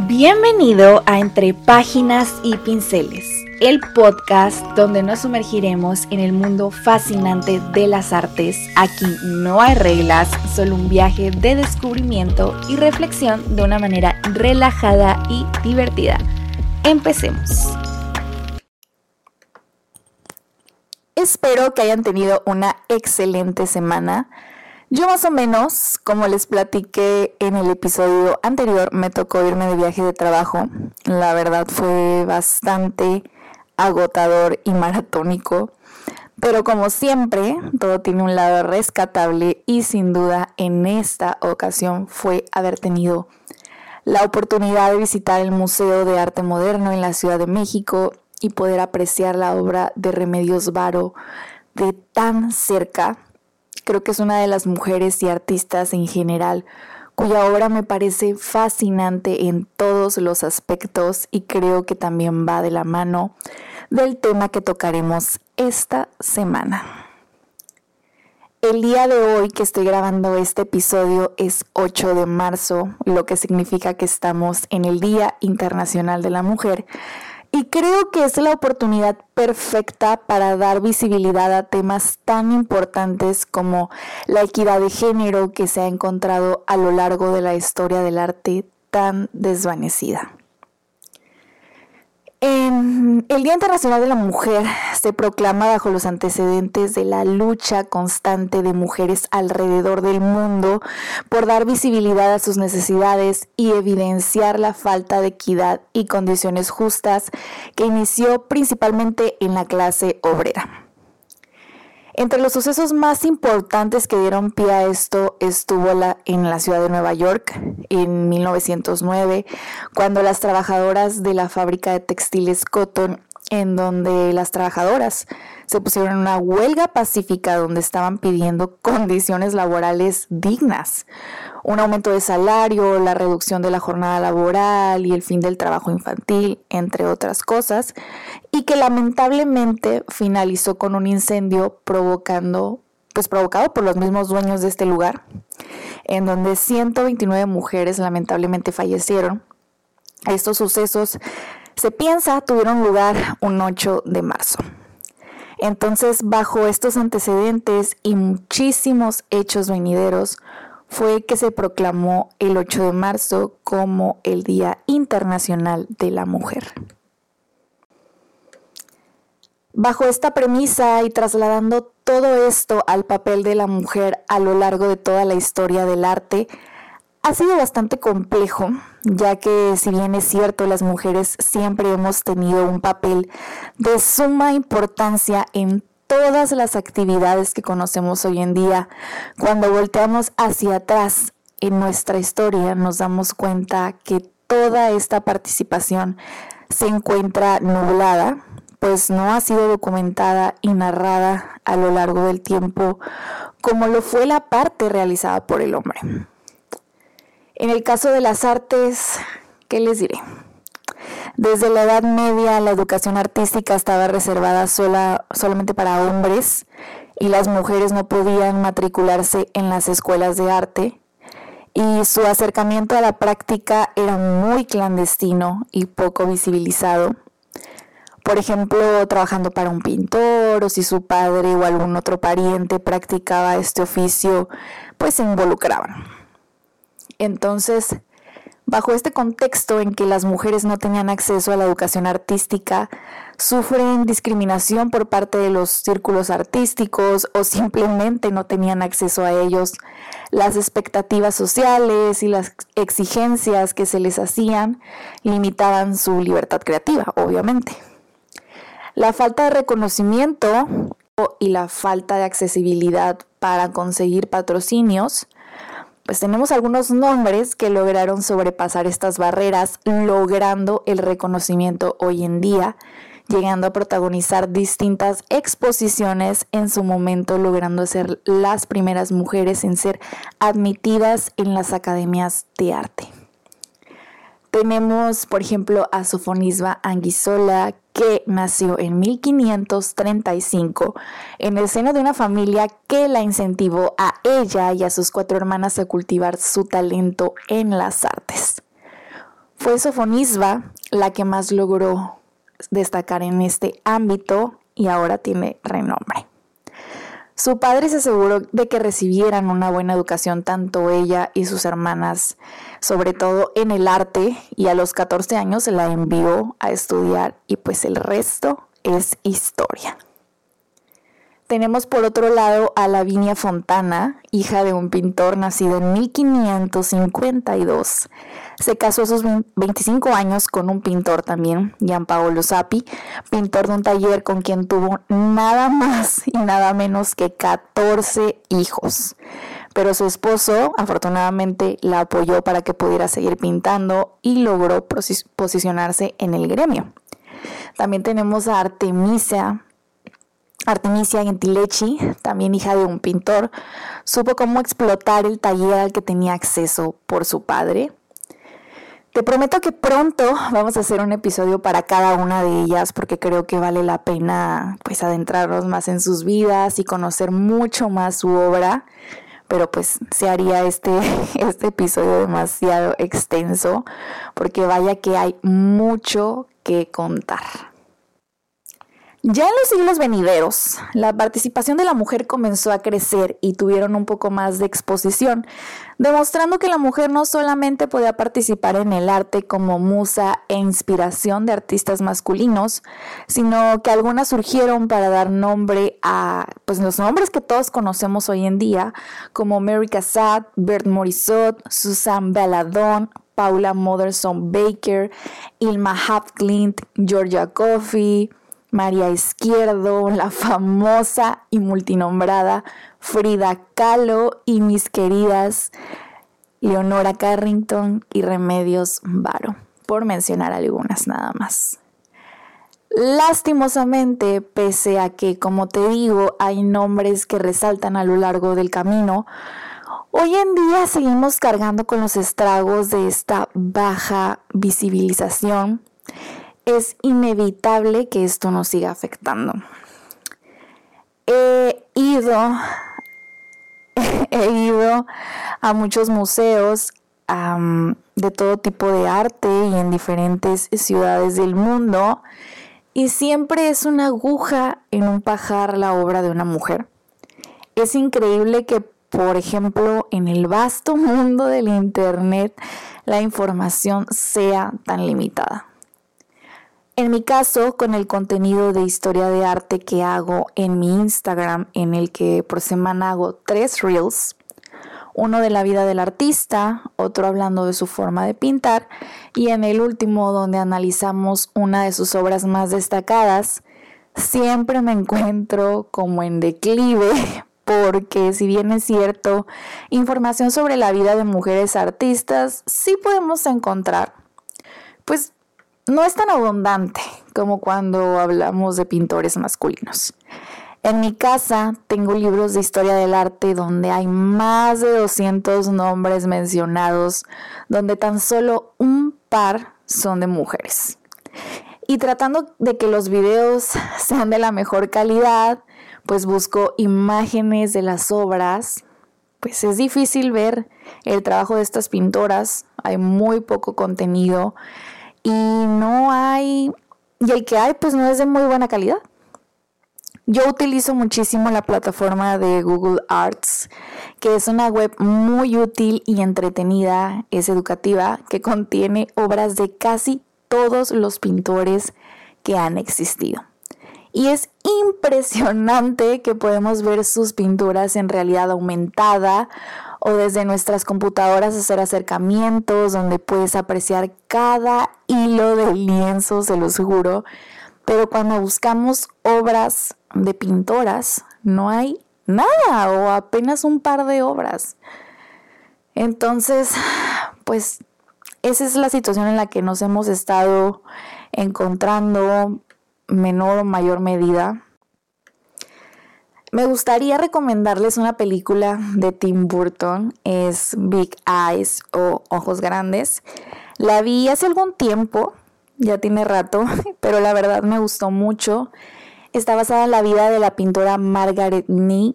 Bienvenido a Entre Páginas y Pinceles, el podcast donde nos sumergiremos en el mundo fascinante de las artes. Aquí no hay reglas, solo un viaje de descubrimiento y reflexión de una manera relajada y divertida. Empecemos. Espero que hayan tenido una excelente semana. Yo más o menos, como les platiqué en el episodio anterior, me tocó irme de viaje de trabajo. La verdad fue bastante agotador y maratónico. Pero como siempre, todo tiene un lado rescatable y sin duda en esta ocasión fue haber tenido la oportunidad de visitar el Museo de Arte Moderno en la Ciudad de México y poder apreciar la obra de Remedios Varo de tan cerca creo que es una de las mujeres y artistas en general cuya obra me parece fascinante en todos los aspectos y creo que también va de la mano del tema que tocaremos esta semana. El día de hoy que estoy grabando este episodio es 8 de marzo, lo que significa que estamos en el Día Internacional de la Mujer y creo que es la oportunidad perfecta para dar visibilidad a temas tan importantes como la equidad de género que se ha encontrado a lo largo de la historia del arte tan desvanecida. En el Día Internacional de la Mujer se proclama bajo los antecedentes de la lucha constante de mujeres alrededor del mundo por dar visibilidad a sus necesidades y evidenciar la falta de equidad y condiciones justas que inició principalmente en la clase obrera. Entre los sucesos más importantes que dieron pie a esto estuvo la, en la ciudad de Nueva York en 1909, cuando las trabajadoras de la fábrica de textiles Cotton, en donde las trabajadoras se pusieron en una huelga pacífica donde estaban pidiendo condiciones laborales dignas un aumento de salario, la reducción de la jornada laboral y el fin del trabajo infantil, entre otras cosas, y que lamentablemente finalizó con un incendio provocando, pues provocado por los mismos dueños de este lugar, en donde 129 mujeres lamentablemente fallecieron. Estos sucesos, se piensa, tuvieron lugar un 8 de marzo. Entonces, bajo estos antecedentes y muchísimos hechos venideros, fue que se proclamó el 8 de marzo como el Día Internacional de la Mujer. Bajo esta premisa y trasladando todo esto al papel de la mujer a lo largo de toda la historia del arte, ha sido bastante complejo, ya que si bien es cierto, las mujeres siempre hemos tenido un papel de suma importancia en todas las actividades que conocemos hoy en día, cuando volteamos hacia atrás en nuestra historia, nos damos cuenta que toda esta participación se encuentra nublada, pues no ha sido documentada y narrada a lo largo del tiempo como lo fue la parte realizada por el hombre. En el caso de las artes, ¿qué les diré? Desde la Edad Media la educación artística estaba reservada sola, solamente para hombres y las mujeres no podían matricularse en las escuelas de arte y su acercamiento a la práctica era muy clandestino y poco visibilizado. Por ejemplo, trabajando para un pintor o si su padre o algún otro pariente practicaba este oficio, pues se involucraban. Entonces, Bajo este contexto en que las mujeres no tenían acceso a la educación artística, sufren discriminación por parte de los círculos artísticos o simplemente no tenían acceso a ellos, las expectativas sociales y las exigencias que se les hacían limitaban su libertad creativa, obviamente. La falta de reconocimiento y la falta de accesibilidad para conseguir patrocinios pues tenemos algunos nombres que lograron sobrepasar estas barreras, logrando el reconocimiento hoy en día, llegando a protagonizar distintas exposiciones en su momento, logrando ser las primeras mujeres en ser admitidas en las academias de arte. Tenemos, por ejemplo, a Sofonisba Anguisola, que nació en 1535 en el seno de una familia que la incentivó a ella y a sus cuatro hermanas a cultivar su talento en las artes. fue Sofonisba la que más logró destacar en este ámbito y ahora tiene renombre. Su padre se aseguró de que recibieran una buena educación tanto ella y sus hermanas, sobre todo en el arte, y a los 14 años se la envió a estudiar y pues el resto es historia. Tenemos por otro lado a Lavinia Fontana, hija de un pintor nacido en 1552. Se casó a sus 25 años con un pintor también, Gianpaolo Sapi, pintor de un taller con quien tuvo nada más y nada menos que 14 hijos. Pero su esposo afortunadamente la apoyó para que pudiera seguir pintando y logró posicionarse en el gremio. También tenemos a Artemisia Artemisia Gentilecci, también hija de un pintor, supo cómo explotar el taller al que tenía acceso por su padre. Te prometo que pronto vamos a hacer un episodio para cada una de ellas porque creo que vale la pena pues adentrarnos más en sus vidas y conocer mucho más su obra, pero pues se haría este, este episodio demasiado extenso porque vaya que hay mucho que contar. Ya en los siglos venideros, la participación de la mujer comenzó a crecer y tuvieron un poco más de exposición, demostrando que la mujer no solamente podía participar en el arte como musa e inspiración de artistas masculinos, sino que algunas surgieron para dar nombre a pues, los nombres que todos conocemos hoy en día, como Mary Cassatt, Bert Morisot, Susan Belladone, Paula Motherson Baker, Ilma Hapklint, Georgia Coffey, María Izquierdo, la famosa y multinombrada Frida Kahlo y mis queridas Leonora Carrington y Remedios Varo, por mencionar algunas nada más. Lastimosamente, pese a que, como te digo, hay nombres que resaltan a lo largo del camino, hoy en día seguimos cargando con los estragos de esta baja visibilización es inevitable que esto nos siga afectando. He ido, he ido a muchos museos de todo tipo de arte y en diferentes ciudades del mundo y siempre es una aguja en un pajar la obra de una mujer. Es increíble que, por ejemplo, en el vasto mundo del Internet la información sea tan limitada. En mi caso, con el contenido de historia de arte que hago en mi Instagram, en el que por semana hago tres reels, uno de la vida del artista, otro hablando de su forma de pintar y en el último donde analizamos una de sus obras más destacadas, siempre me encuentro como en declive porque si bien es cierto, información sobre la vida de mujeres artistas sí podemos encontrar, pues no es tan abundante como cuando hablamos de pintores masculinos. En mi casa tengo libros de historia del arte donde hay más de 200 nombres mencionados, donde tan solo un par son de mujeres. Y tratando de que los videos sean de la mejor calidad, pues busco imágenes de las obras. Pues es difícil ver el trabajo de estas pintoras, hay muy poco contenido y no hay, y el que hay pues no es de muy buena calidad. Yo utilizo muchísimo la plataforma de Google Arts, que es una web muy útil y entretenida, es educativa, que contiene obras de casi todos los pintores que han existido. Y es impresionante que podemos ver sus pinturas en realidad aumentada o desde nuestras computadoras hacer acercamientos donde puedes apreciar cada hilo del lienzo, se los juro. Pero cuando buscamos obras de pintoras, no hay nada o apenas un par de obras. Entonces, pues esa es la situación en la que nos hemos estado encontrando menor o mayor medida. Me gustaría recomendarles una película de Tim Burton, es Big Eyes o Ojos Grandes. La vi hace algún tiempo, ya tiene rato, pero la verdad me gustó mucho. Está basada en la vida de la pintora Margaret Nee,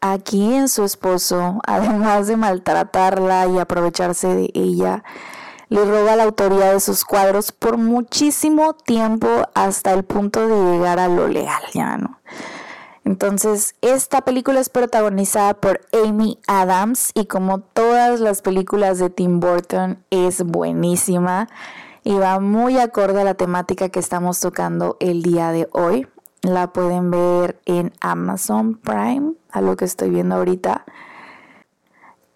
aquí en su esposo, además de maltratarla y aprovecharse de ella, le roba la autoría de sus cuadros por muchísimo tiempo hasta el punto de llegar a lo legal, ya no. Entonces, esta película es protagonizada por Amy Adams y como todas las películas de Tim Burton es buenísima y va muy acorde a la temática que estamos tocando el día de hoy. La pueden ver en Amazon Prime, a lo que estoy viendo ahorita.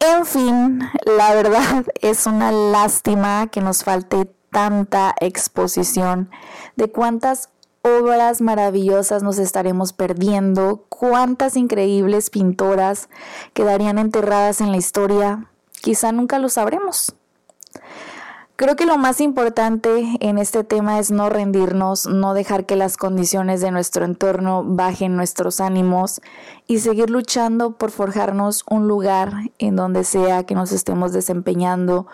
En fin, la verdad es una lástima que nos falte tanta exposición de cuántas obras maravillosas nos estaremos perdiendo, cuántas increíbles pintoras quedarían enterradas en la historia, quizá nunca lo sabremos. Creo que lo más importante en este tema es no rendirnos, no dejar que las condiciones de nuestro entorno bajen nuestros ánimos y seguir luchando por forjarnos un lugar en donde sea que nos estemos desempeñando,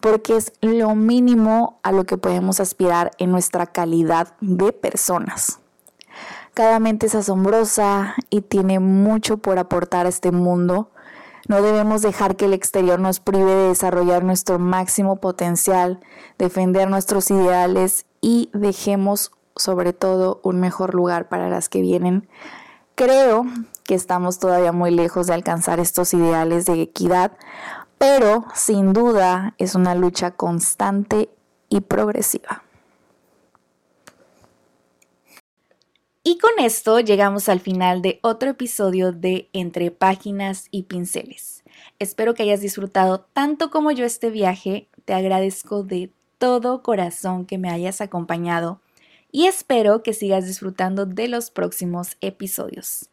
porque es lo mínimo a lo que podemos aspirar en nuestra calidad de personas. Cada mente es asombrosa y tiene mucho por aportar a este mundo no debemos dejar que el exterior nos prive de desarrollar nuestro máximo potencial, defender nuestros ideales y dejemos sobre todo un mejor lugar para las que vienen. Creo que estamos todavía muy lejos de alcanzar estos ideales de equidad, pero sin duda es una lucha constante y progresiva. Y con esto llegamos al final de otro episodio de Entre Páginas y Pinceles. Espero que hayas disfrutado tanto como yo este viaje. Te agradezco de todo corazón que me hayas acompañado y espero que sigas disfrutando de los próximos episodios.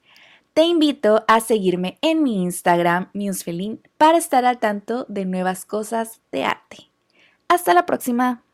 Te invito a seguirme en mi Instagram, Musefelin, para estar al tanto de nuevas cosas de arte. Hasta la próxima.